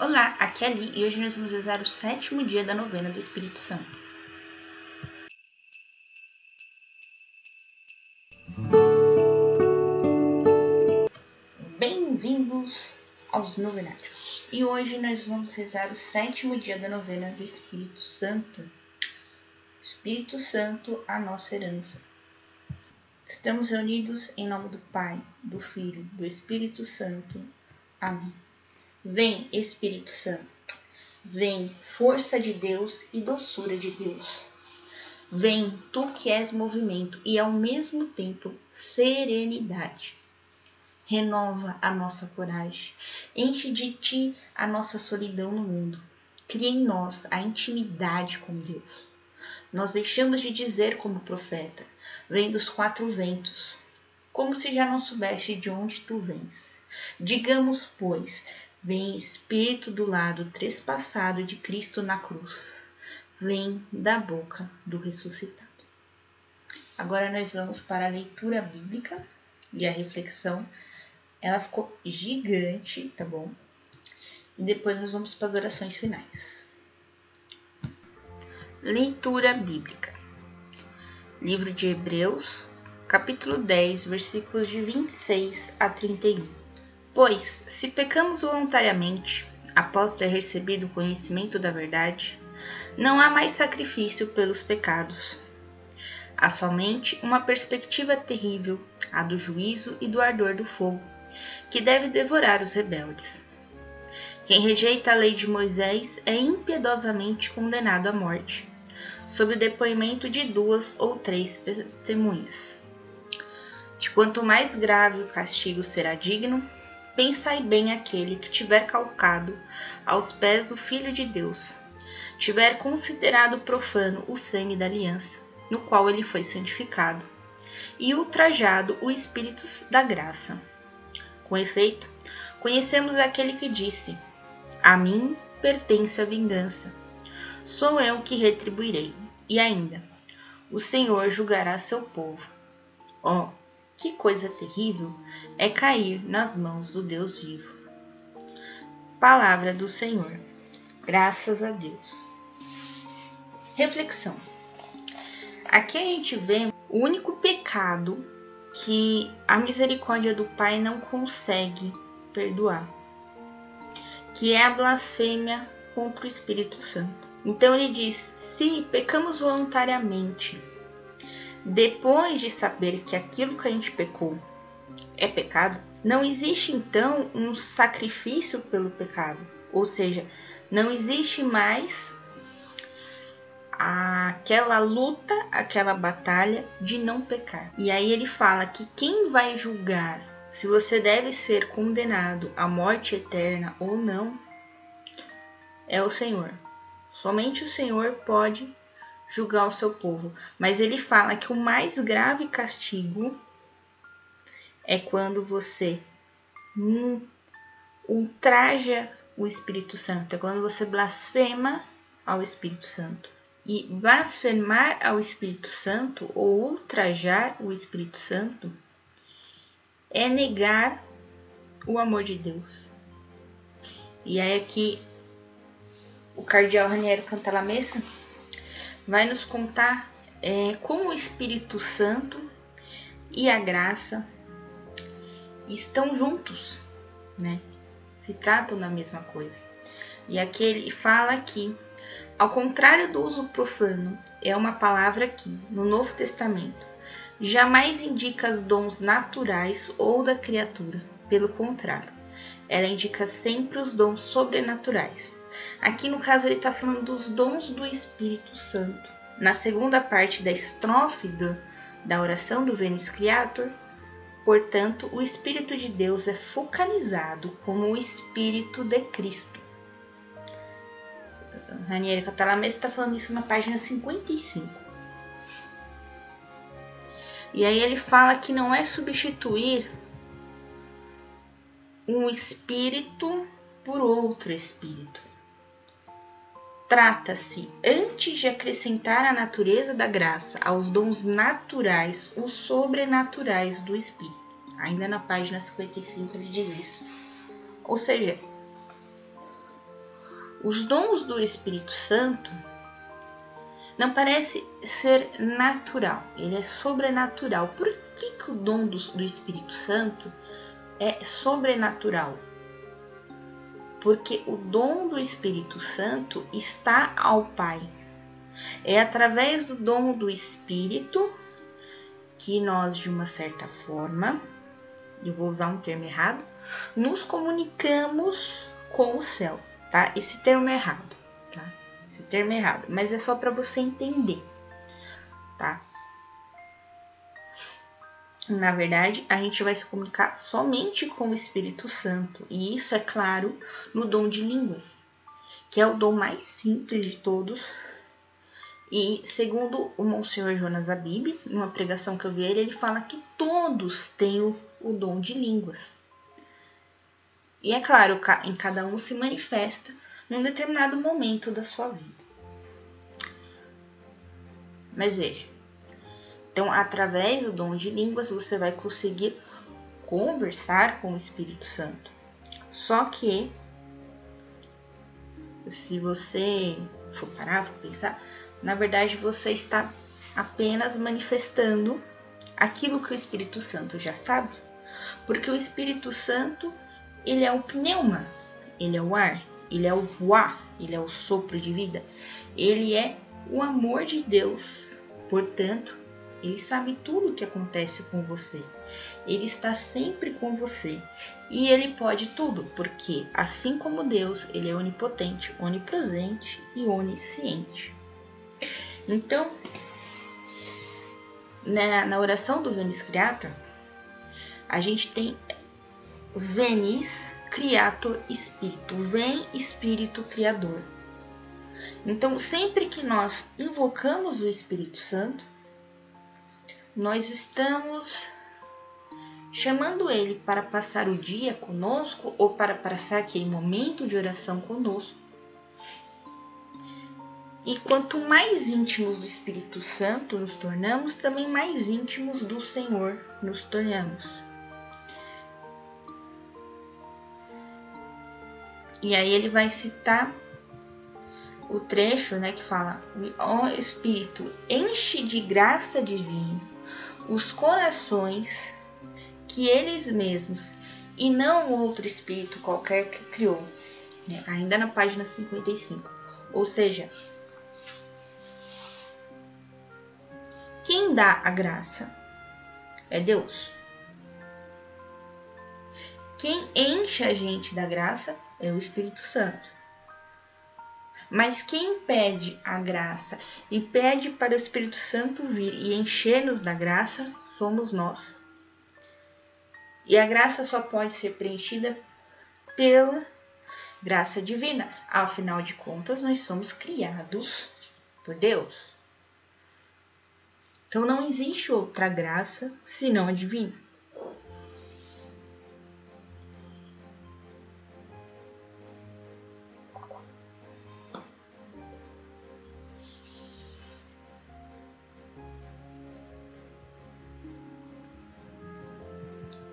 Olá, aqui é a Li e hoje nós vamos rezar o sétimo dia da novena do Espírito Santo. Bem-vindos aos novenários. E hoje nós vamos rezar o sétimo dia da novena do Espírito Santo. Espírito Santo, a nossa herança. Estamos reunidos em nome do Pai, do Filho, do Espírito Santo. Amém. Vem, Espírito Santo. Vem, força de Deus e doçura de Deus. Vem, tu que és movimento e ao mesmo tempo serenidade. Renova a nossa coragem, enche de ti a nossa solidão no mundo. Cria em nós a intimidade com Deus. Nós deixamos de dizer como profeta, vem dos quatro ventos, como se já não soubesse de onde tu vens. Digamos, pois, Vem Espírito do lado trespassado de Cristo na cruz. Vem da boca do ressuscitado. Agora nós vamos para a leitura bíblica e a reflexão. Ela ficou gigante, tá bom? E depois nós vamos para as orações finais. Leitura bíblica. Livro de Hebreus, capítulo 10, versículos de 26 a 31. Pois, se pecamos voluntariamente, após ter recebido o conhecimento da verdade, não há mais sacrifício pelos pecados. Há somente uma perspectiva terrível, a do juízo e do ardor do fogo, que deve devorar os rebeldes. Quem rejeita a lei de Moisés é impiedosamente condenado à morte, sob o depoimento de duas ou três testemunhas. De quanto mais grave o castigo será digno, Pensai bem aquele que tiver calcado aos pés o Filho de Deus, tiver considerado profano o sangue da aliança, no qual ele foi santificado, e ultrajado o Espírito da graça. Com efeito, conhecemos aquele que disse: A mim pertence a vingança. Sou eu que retribuirei. E ainda, o Senhor julgará seu povo. Oh, que coisa terrível é cair nas mãos do Deus vivo. Palavra do Senhor. Graças a Deus. Reflexão. Aqui a gente vê o único pecado que a misericórdia do Pai não consegue perdoar, que é a blasfêmia contra o Espírito Santo. Então ele diz: se pecamos voluntariamente, depois de saber que aquilo que a gente pecou é pecado, não existe então um sacrifício pelo pecado. Ou seja, não existe mais aquela luta, aquela batalha de não pecar. E aí ele fala que quem vai julgar se você deve ser condenado à morte eterna ou não é o Senhor. Somente o Senhor pode julgar o seu povo. Mas ele fala que o mais grave castigo é quando você ultraja o Espírito Santo, é quando você blasfema ao Espírito Santo. E blasfemar ao Espírito Santo ou ultrajar o Espírito Santo é negar o amor de Deus. E aí aqui o cardeal Raniero Cantalamessa vai nos contar é, como o Espírito Santo e a graça estão juntos, né? Se tratam da mesma coisa. E aqui ele fala que, ao contrário do uso profano, é uma palavra que, no Novo Testamento, jamais indica os dons naturais ou da criatura. Pelo contrário, ela indica sempre os dons sobrenaturais Aqui no caso ele está falando dos dons do Espírito Santo. Na segunda parte da estrofe do, da oração do Vênus Creator, portanto, o Espírito de Deus é focalizado como o Espírito de Cristo. Ranieri Catalamese está falando isso na página 55. E aí ele fala que não é substituir um espírito por outro espírito. Trata-se, antes de acrescentar a natureza da graça aos dons naturais, os sobrenaturais do Espírito. Ainda na página 55 ele diz isso. Ou seja, Os dons do Espírito Santo não parece ser natural, ele é sobrenatural. Por que, que o dom do, do Espírito Santo é sobrenatural? Porque o dom do Espírito Santo está ao Pai. É através do dom do Espírito que nós, de uma certa forma, eu vou usar um termo errado, nos comunicamos com o céu, tá? Esse termo é errado, tá? Esse termo é errado, mas é só para você entender, tá? Na verdade, a gente vai se comunicar somente com o Espírito Santo, e isso é claro no dom de línguas, que é o dom mais simples de todos. E segundo o Monsenhor Jonas Abib, numa pregação que eu vi ele, fala que todos têm o, o dom de línguas. E é claro, em cada um se manifesta num determinado momento da sua vida. Mas veja, então através do dom de línguas você vai conseguir conversar com o Espírito Santo. Só que se você for parar, for pensar, na verdade você está apenas manifestando aquilo que o Espírito Santo já sabe, porque o Espírito Santo ele é o pneuma, ele é o ar, ele é o ruá, ele é o sopro de vida, ele é o amor de Deus. Portanto, ele sabe tudo o que acontece com você. Ele está sempre com você. E ele pode tudo, porque assim como Deus, ele é onipotente, onipresente e onisciente. Então, na, na oração do Venice Creator, a gente tem Venis Creator Espírito, vem Espírito Criador. Então, sempre que nós invocamos o Espírito Santo, nós estamos chamando ele para passar o dia conosco ou para passar aquele momento de oração conosco. E quanto mais íntimos do Espírito Santo nos tornamos, também mais íntimos do Senhor nos tornamos. E aí ele vai citar o trecho, né, que fala: "Ó Espírito, enche de graça divina os corações que eles mesmos e não outro espírito qualquer que criou". Né? Ainda na página 55. Ou seja, quem dá a graça é Deus. Quem enche a gente da graça é o Espírito Santo. Mas quem pede a graça e pede para o Espírito Santo vir e encher-nos da graça somos nós. E a graça só pode ser preenchida pela graça divina. Afinal de contas, nós somos criados por Deus. Então não existe outra graça senão a divina.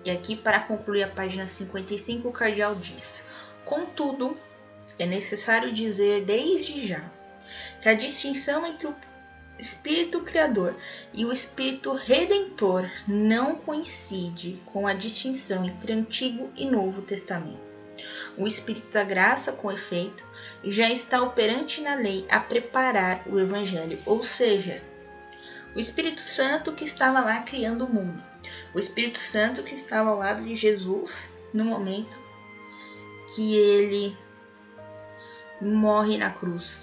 E aqui, para concluir a página 55, o cardeal diz: Contudo, é necessário dizer desde já que a distinção entre o Espírito Criador e o Espírito Redentor não coincide com a distinção entre Antigo e Novo Testamento. O Espírito da Graça, com efeito, já está operante na lei a preparar o Evangelho, ou seja, o Espírito Santo que estava lá criando o mundo o Espírito Santo que estava ao lado de Jesus no momento que ele morre na cruz.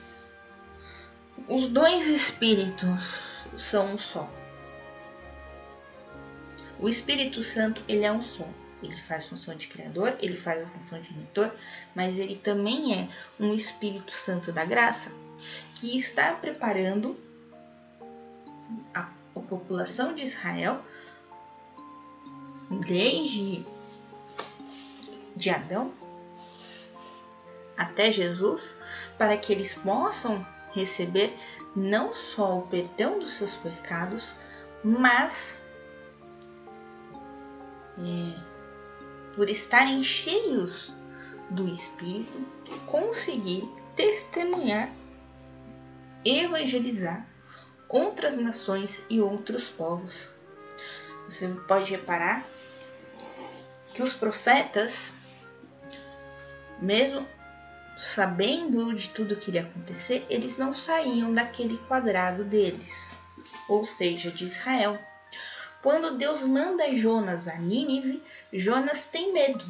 Os dois Espíritos são um só. O Espírito Santo ele é um só. Ele faz função de criador, ele faz a função de mentor, mas ele também é um Espírito Santo da graça que está preparando a, a população de Israel desde de Adão até Jesus, para que eles possam receber não só o perdão dos seus pecados, mas é, por estarem cheios do Espírito, conseguir testemunhar, evangelizar outras nações e outros povos. Você pode reparar que os profetas, mesmo sabendo de tudo que iria acontecer, eles não saíam daquele quadrado deles, ou seja, de Israel. Quando Deus manda Jonas a Nínive, Jonas tem medo.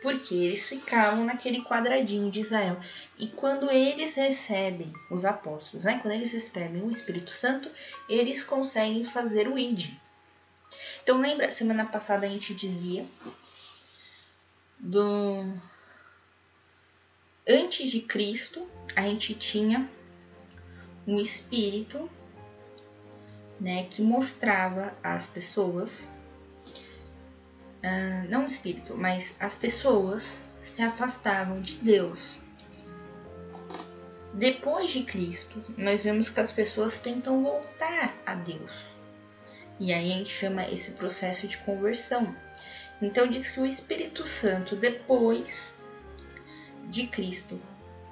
Porque eles ficavam naquele quadradinho de Israel. E quando eles recebem, os apóstolos, né? quando eles recebem o Espírito Santo, eles conseguem fazer o ID. Então lembra, semana passada a gente dizia do antes de Cristo, a gente tinha um espírito, né, que mostrava às pessoas, uh, não um espírito, mas as pessoas se afastavam de Deus. Depois de Cristo, nós vemos que as pessoas tentam voltar a Deus. E aí a gente chama esse processo de conversão. Então diz que o Espírito Santo depois de Cristo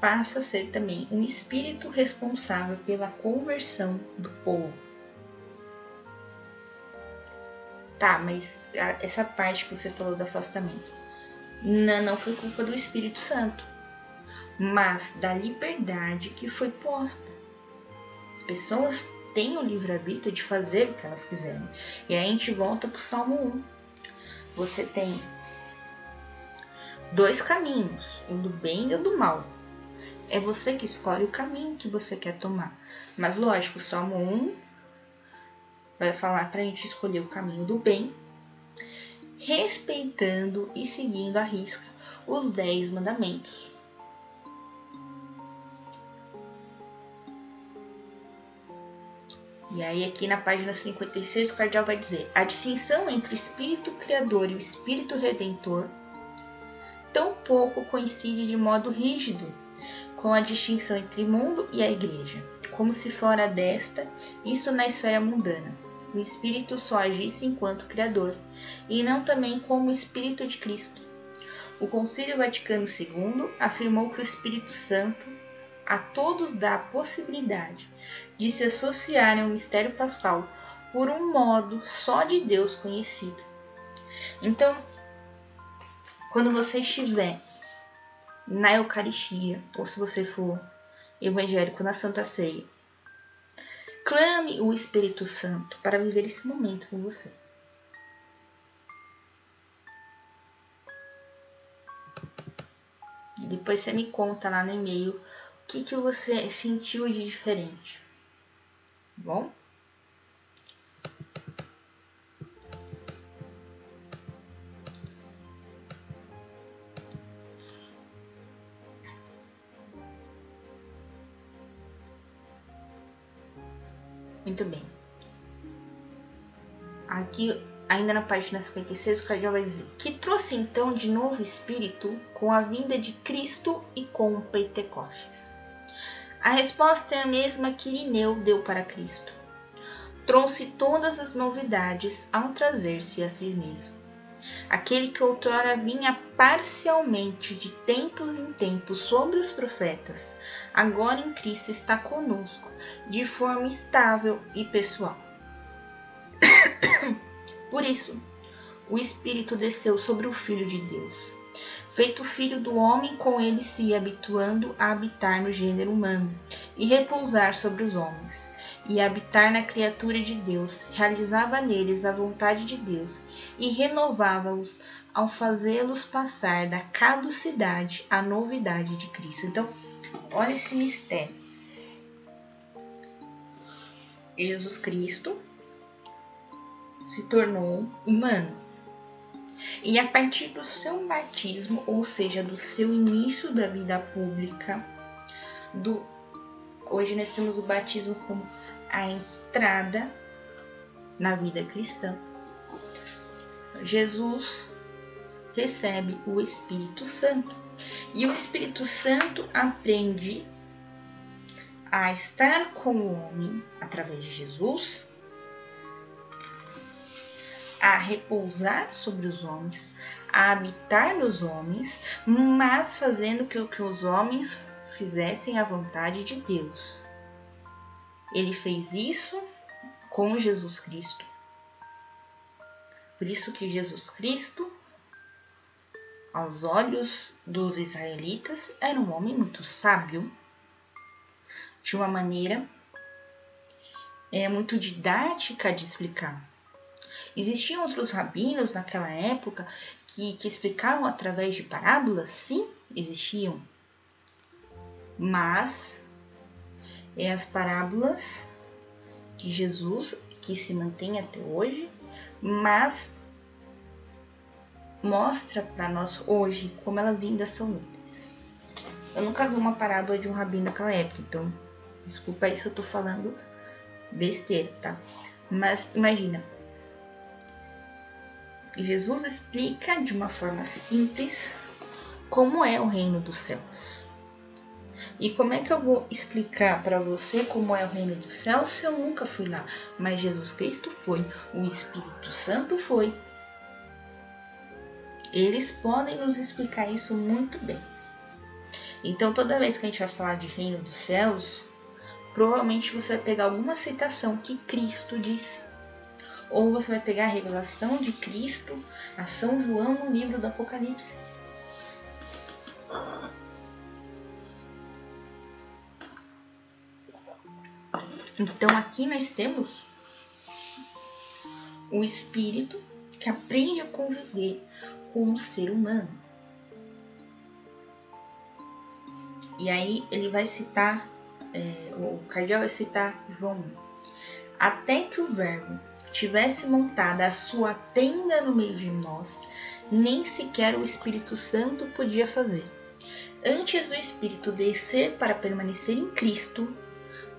passa a ser também um espírito responsável pela conversão do povo. Tá, mas essa parte que você falou do afastamento não, não foi culpa do Espírito Santo, mas da liberdade que foi posta. As pessoas têm o livre-arbítrio de fazer o que elas quiserem. E aí a gente volta para o Salmo 1. Você tem dois caminhos, o do bem e o do mal. É você que escolhe o caminho que você quer tomar. Mas lógico, o Salmo 1 vai falar para a gente escolher o caminho do bem, respeitando e seguindo à risca os dez mandamentos. E aí aqui na página 56 o cardeal vai dizer: a distinção entre o espírito criador e o espírito redentor tão pouco coincide de modo rígido com a distinção entre mundo e a igreja, como se fora desta, isso na esfera mundana, o Espírito só agisse enquanto Criador, e não também como Espírito de Cristo. O Concílio Vaticano II afirmou que o Espírito Santo a todos dá a possibilidade de se associarem ao mistério pascal por um modo só de Deus conhecido. Então, quando você estiver na Eucaristia, ou se você for evangélico na Santa Ceia, clame o Espírito Santo para viver esse momento com você. Depois você me conta lá no e-mail o que, que você sentiu de diferente. Tá bom? Muito bem. Aqui, ainda na página 56, o cardeal vai dizer que trouxe então de novo espírito com a vinda de Cristo e com Pentecostes. A resposta é a mesma que Irineu deu para Cristo. Trouxe todas as novidades ao trazer-se a si mesmo. Aquele que outrora vinha parcialmente de tempos em tempos sobre os profetas, agora em Cristo está conosco de forma estável e pessoal. Por isso, o Espírito desceu sobre o Filho de Deus. Feito filho do homem, com ele se habituando a habitar no gênero humano e repousar sobre os homens, e habitar na criatura de Deus, realizava neles a vontade de Deus e renovava-os ao fazê-los passar da caducidade à novidade de Cristo. Então, olha esse mistério. Jesus Cristo se tornou humano. E a partir do seu batismo, ou seja, do seu início da vida pública, do hoje nós temos o batismo como a entrada na vida cristã. Jesus recebe o Espírito Santo. E o Espírito Santo aprende a estar com o homem através de Jesus, a repousar sobre os homens, a habitar nos homens, mas fazendo que, que os homens fizessem a vontade de Deus. Ele fez isso com Jesus Cristo. Por isso que Jesus Cristo, aos olhos dos israelitas, era um homem muito sábio, de uma maneira é, muito didática de explicar. Existiam outros rabinos naquela época que, que explicavam através de parábolas? Sim, existiam. Mas é as parábolas de Jesus que se mantém até hoje, mas mostra para nós hoje como elas ainda são úteis. Eu nunca vi uma parábola de um rabino naquela época, então desculpa aí se eu tô falando besteira, tá? Mas imagina, Jesus explica de uma forma simples como é o reino dos céus. E como é que eu vou explicar para você como é o reino dos céus se eu nunca fui lá? Mas Jesus Cristo foi, o Espírito Santo foi. Eles podem nos explicar isso muito bem. Então, toda vez que a gente vai falar de reino dos céus, provavelmente você vai pegar alguma citação que Cristo disse ou você vai pegar a revelação de Cristo a São João no livro do Apocalipse. Então aqui nós temos o espírito que aprende a conviver com o ser humano. E aí ele vai citar, é, o cardeal vai citar João, até que o verbo tivesse montada a sua tenda no meio de nós, nem sequer o Espírito Santo podia fazer. Antes do Espírito descer para permanecer em Cristo,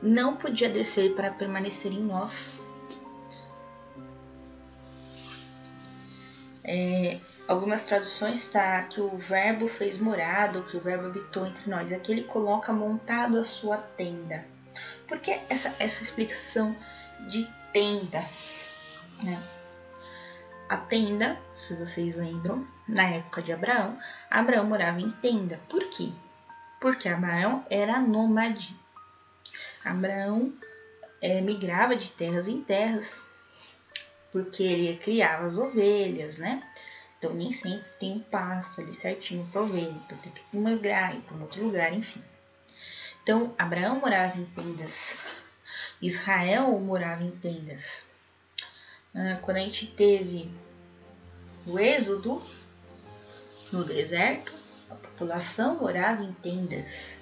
não podia descer para permanecer em nós. É, algumas traduções está que o verbo fez morado, que o verbo habitou entre nós. Aqui ele coloca montado a sua tenda. Por que essa, essa explicação de tenda? Né? A tenda, se vocês lembram, na época de Abraão, Abraão morava em tenda. Por quê? Porque Abraão era nômade. Abraão é, migrava de terras em terras, porque ele criava as ovelhas, né? Então nem sempre tem um pasto ali certinho para ovelha, então tem que ir para um outro lugar, enfim. Então Abraão morava em tendas, Israel morava em tendas. Ah, quando a gente teve o êxodo no deserto, a população morava em tendas,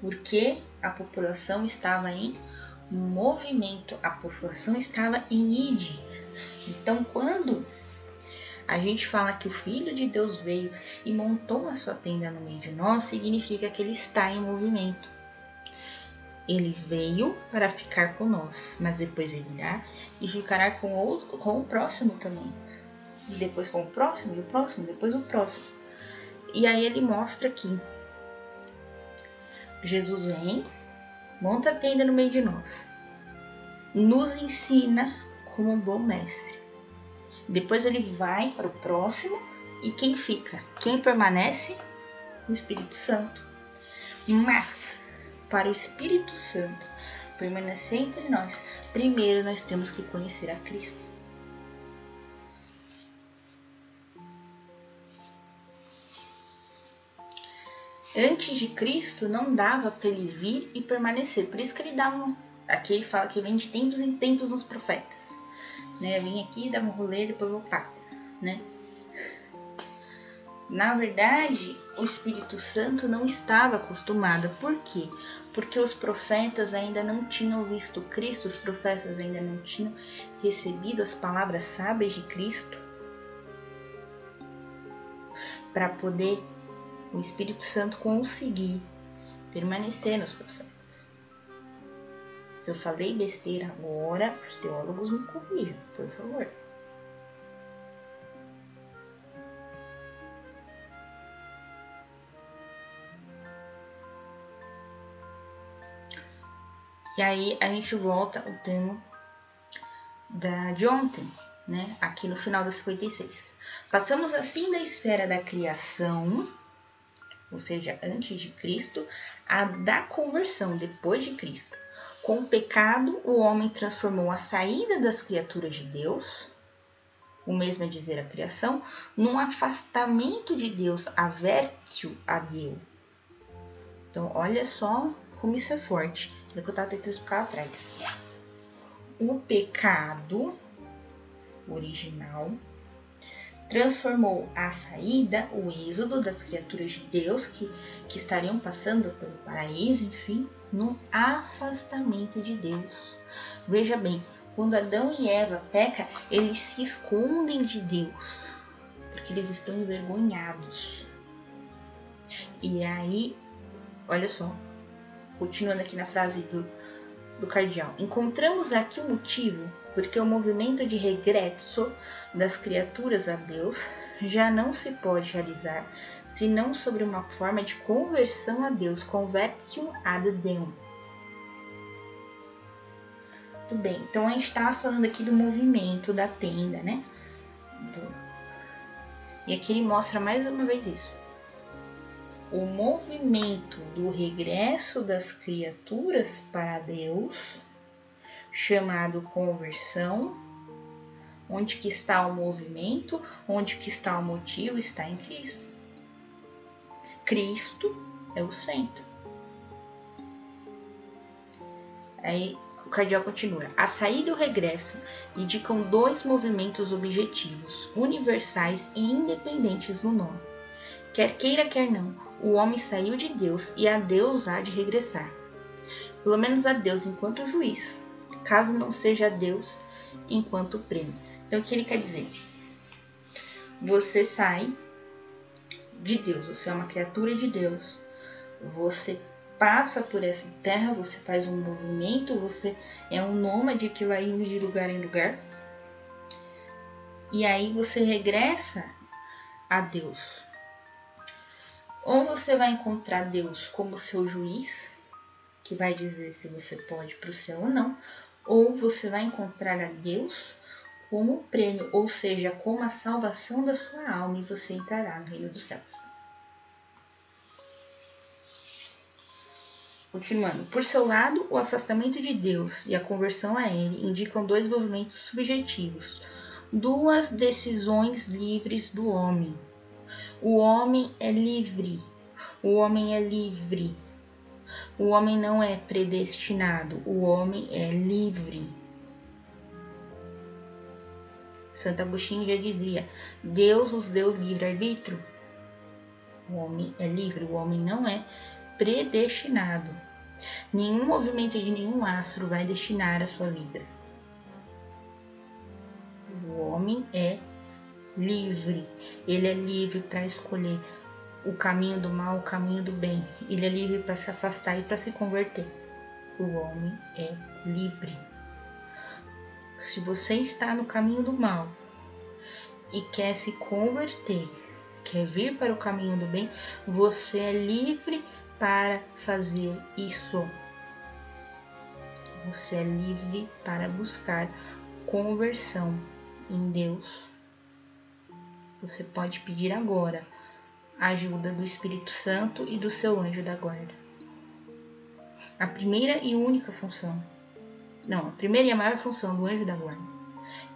porque a população estava em movimento, a população estava em id. Então, quando a gente fala que o Filho de Deus veio e montou a sua tenda no meio de nós, significa que ele está em movimento. Ele veio para ficar com nós, mas depois ele irá e ficará com o, com o próximo também. E depois com o próximo, e o próximo, depois o próximo. E aí ele mostra aqui. Jesus vem, monta a tenda no meio de nós, nos ensina como um bom mestre. Depois ele vai para o próximo e quem fica? Quem permanece? O Espírito Santo. Mas para o Espírito Santo permanecer entre nós, primeiro nós temos que conhecer a Cristo. Antes de Cristo não dava para ele vir e permanecer, por isso que ele um. Aqui ele fala que vem de tempos em tempos nos profetas. Né? Vem aqui, dá um rolê, depois voltar. Né? Na verdade, o Espírito Santo não estava acostumado. Por quê? Porque os profetas ainda não tinham visto Cristo, os profetas ainda não tinham recebido as palavras sábias de Cristo para poder o Espírito Santo conseguir permanecer nos profetas. Se eu falei besteira agora, os teólogos me corrijam, por favor. E aí a gente volta ao tema da, de ontem, né? Aqui no final da 56. Passamos assim da esfera da criação, ou seja, antes de Cristo, a da conversão, depois de Cristo. Com o pecado, o homem transformou a saída das criaturas de Deus, o mesmo é dizer a criação, num afastamento de Deus, averte-o a Deus. Então, olha só como isso é forte. É o que eu estava tentando explicar atrás. O pecado original transformou a saída, o êxodo das criaturas de Deus que, que estariam passando pelo paraíso, enfim, no afastamento de Deus. Veja bem, quando Adão e Eva pecam, eles se escondem de Deus, porque eles estão envergonhados. E aí, olha só, continuando aqui na frase do, do cardeal, encontramos aqui o motivo porque o movimento de regresso das criaturas a Deus já não se pode realizar senão sobre uma forma de conversão a Deus, convertio ad Deum. Tudo bem, então a gente estava falando aqui do movimento da tenda, né? Do... E aqui ele mostra mais uma vez isso. O movimento do regresso das criaturas para Deus chamado conversão. Onde que está o movimento? Onde que está o motivo? Está em Cristo. Cristo é o centro. Aí o cardeal continua. A saída e o regresso indicam dois movimentos objetivos, universais e independentes no nome. Quer queira, quer não, o homem saiu de Deus e a Deus há de regressar. Pelo menos a Deus enquanto juiz, caso não seja Deus enquanto prêmio. Então, o que ele quer dizer? Você sai de Deus, você é uma criatura de Deus, você passa por essa terra, você faz um movimento, você é um nômade que vai indo de lugar em lugar, e aí você regressa a Deus. Ou você vai encontrar Deus como seu juiz, que vai dizer se você pode para o céu ou não, ou você vai encontrar a Deus como prêmio, ou seja, como a salvação da sua alma, e você entrará no reino dos céus. Continuando, por seu lado, o afastamento de Deus e a conversão a Ele indicam dois movimentos subjetivos, duas decisões livres do homem. O homem é livre, o homem é livre o homem não é predestinado, o homem é livre. Santo Agostinho já dizia: Deus nos deu livre-arbítrio. O homem é livre, o homem não é predestinado. Nenhum movimento de nenhum astro vai destinar a sua vida. O homem é livre, ele é livre para escolher o caminho do mal, o caminho do bem. Ele é livre para se afastar e para se converter. O homem é livre. Se você está no caminho do mal e quer se converter, quer vir para o caminho do bem, você é livre para fazer isso. Você é livre para buscar conversão em Deus. Você pode pedir agora a ajuda do Espírito Santo e do seu anjo da guarda. A primeira e única função, não, a primeira e a maior função do anjo da guarda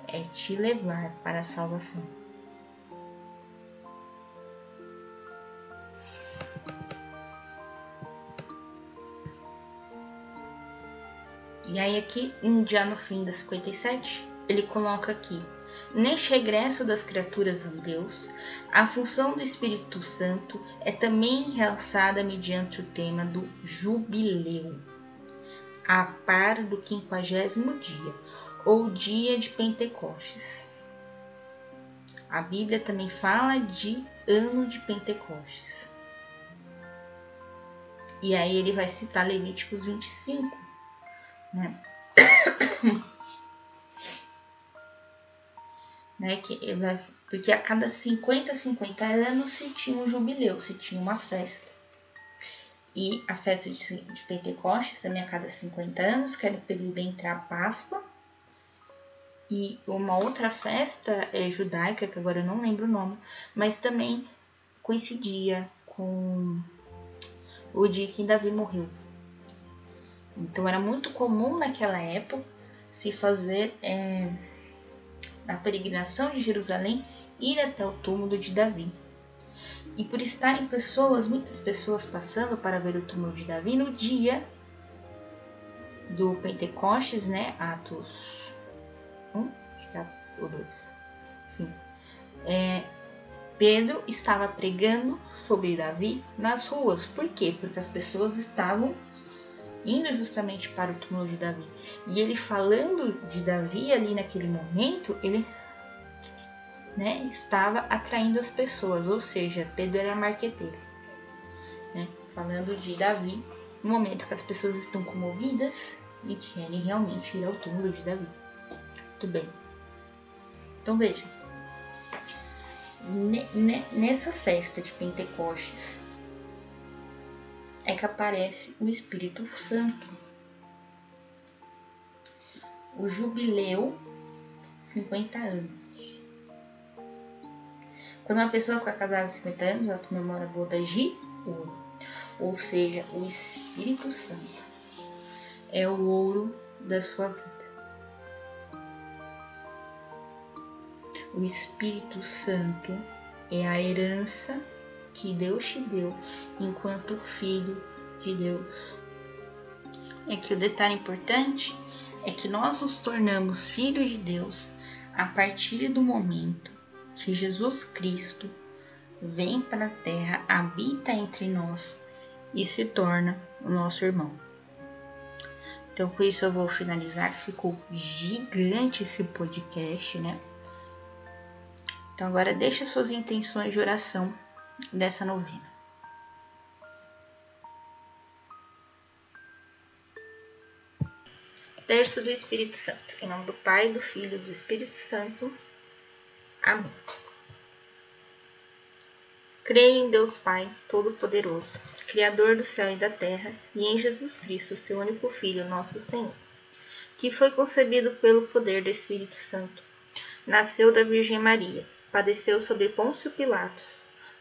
é te levar para a salvação. E aí aqui, já no fim da 57, ele coloca aqui Neste regresso das criaturas a Deus, a função do Espírito Santo é também realçada mediante o tema do jubileu, a par do quinquagésimo dia, ou dia de Pentecostes. A Bíblia também fala de ano de Pentecostes. E aí ele vai citar Levíticos 25, né? né? Que porque a cada 50, 50 anos se tinha um jubileu, se tinha uma festa. E a festa de, de Pentecostes também a cada 50 anos, que era o período entre a Páscoa e uma outra festa é, judaica, que agora eu não lembro o nome, mas também coincidia com o dia que Davi morreu. Então era muito comum naquela época se fazer é, a peregrinação de Jerusalém ir até o túmulo de Davi. E por estarem pessoas, muitas pessoas passando para ver o túmulo de Davi no dia do Pentecostes, né? Atos 1, acho que é o 2. Enfim. É, Pedro estava pregando sobre Davi nas ruas. Por quê? Porque as pessoas estavam indo justamente para o túmulo de Davi. E ele falando de Davi ali naquele momento, ele né, estava atraindo as pessoas, ou seja, Pedro era marqueteiro. Né, falando de Davi, no momento que as pessoas estão comovidas e querem realmente ir ao túmulo de Davi. Muito bem. Então veja, nessa festa de Pentecostes é que aparece o Espírito Santo. O jubileu 50 anos. Quando uma pessoa fica casada 50 anos, ela comemora a boda de ouro. Ou seja, o Espírito Santo é o ouro da sua vida. O Espírito Santo é a herança que Deus te deu enquanto filho de Deus. É que o detalhe importante é que nós nos tornamos filhos de Deus a partir do momento que Jesus Cristo vem para a terra, habita entre nós e se torna o nosso irmão. Então, com isso eu vou finalizar. Ficou gigante esse podcast, né? Então agora deixa suas intenções de oração dessa novena. Terço do Espírito Santo. Em nome do Pai, do Filho e do Espírito Santo. Amém. Creio em Deus Pai, Todo-Poderoso, Criador do céu e da terra, e em Jesus Cristo, seu único Filho, nosso Senhor, que foi concebido pelo poder do Espírito Santo. Nasceu da Virgem Maria padeceu sob Pôncio Pilatos,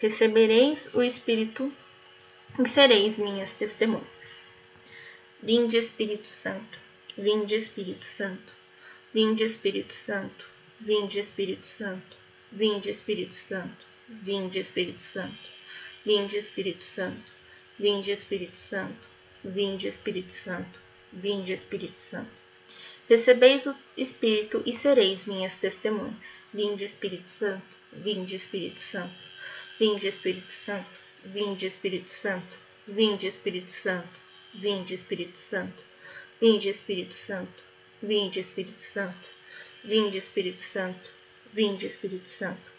recebereis o Espírito e sereis minhas testemunhas. Vinde Espírito Santo, vinde Espírito Santo, vinde Espírito Santo, vinde Espírito Santo, vinde Espírito Santo, vinde Espírito Santo, vinde Espírito Santo, vinde Espírito Santo, vinde Espírito Santo, vinde Espírito Santo. Recebeis o Espírito e sereis minhas testemunhas. Vinde Espírito Santo, vinde Espírito Santo. Vinde Espírito Santo, vinde Espírito Santo, vinde Espírito Santo, vinde Espírito Santo, vinde Espírito Santo, vinde Espírito Santo, vinde Espírito Santo, vinde Espírito Santo.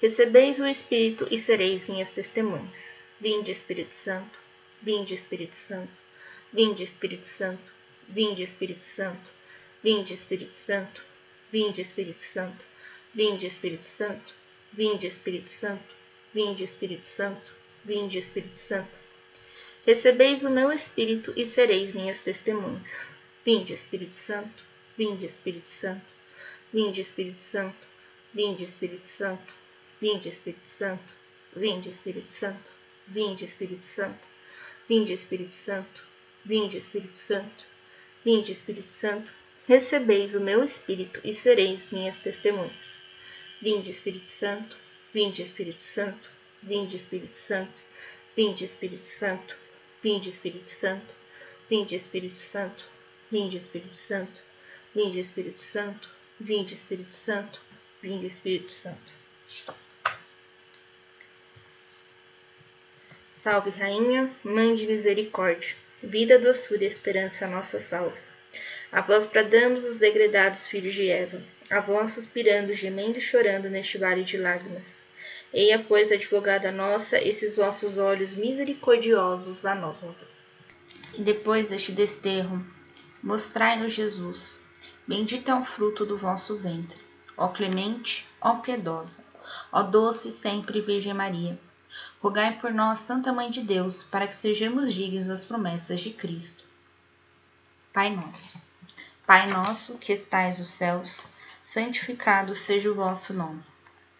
Recebeis o Espírito e sereis minhas testemunhas. Vinde Espírito Santo, vinde Espírito Santo, vinde Espírito Santo, vinde Espírito Santo, vinde Espírito Santo, vinde Espírito Santo, vinde Espírito Santo, vinde Espírito Santo, Vinde, Espírito Santo, vinde, Espírito Santo. Recebeis o meu Espírito e sereis minhas testemunhas. Vinde, Espírito Santo, vinde, Espírito Santo, vinde, Espírito Santo, vinde, Espírito Santo, vinde, Espírito Santo, vinde, Espírito Santo, vinde, Espírito Santo, vinde, Espírito Santo, vinde, Espírito Santo, vinde, Espírito Santo. Recebeis o meu Espírito e sereis minhas testemunhas. Vinde, Espírito Santo, Vinde Espírito Santo, Vinde, Espírito Santo. Vinde, Espírito Santo. Vinde, Espírito Santo. Vinde, Espírito Santo. Vinde, Espírito Santo. Vinde, Espírito Santo. Vinde, Espírito Santo. Vinde, Espírito Santo. Salve, Rainha, Mãe de Misericórdia, vida, doçura e esperança, nossa salve. A vós bradamos os degredados filhos de Eva, a vós suspirando, gemendo e chorando neste vale de lágrimas. Eia, pois, advogada nossa, esses vossos olhos misericordiosos a nós ouvem. E depois deste desterro, mostrai-nos Jesus. Bendito é o fruto do vosso ventre. Ó clemente, ó piedosa, ó doce sempre Virgem Maria. Rogai por nós, Santa Mãe de Deus, para que sejamos dignos das promessas de Cristo. Pai nosso Pai nosso que estais nos céus, santificado seja o vosso nome.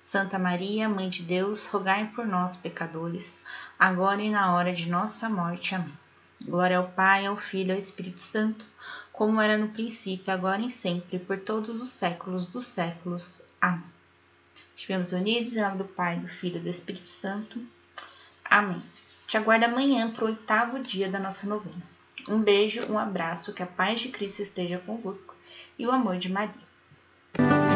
Santa Maria, Mãe de Deus, rogai por nós, pecadores, agora e na hora de nossa morte. Amém. Glória ao Pai, ao Filho e ao Espírito Santo, como era no princípio, agora e sempre, por todos os séculos dos séculos. Amém. Estivemos unidos em nome do Pai, do Filho e do Espírito Santo. Amém. Te aguardo amanhã para o oitavo dia da nossa novena. Um beijo, um abraço, que a paz de Cristo esteja convosco e o amor de Maria.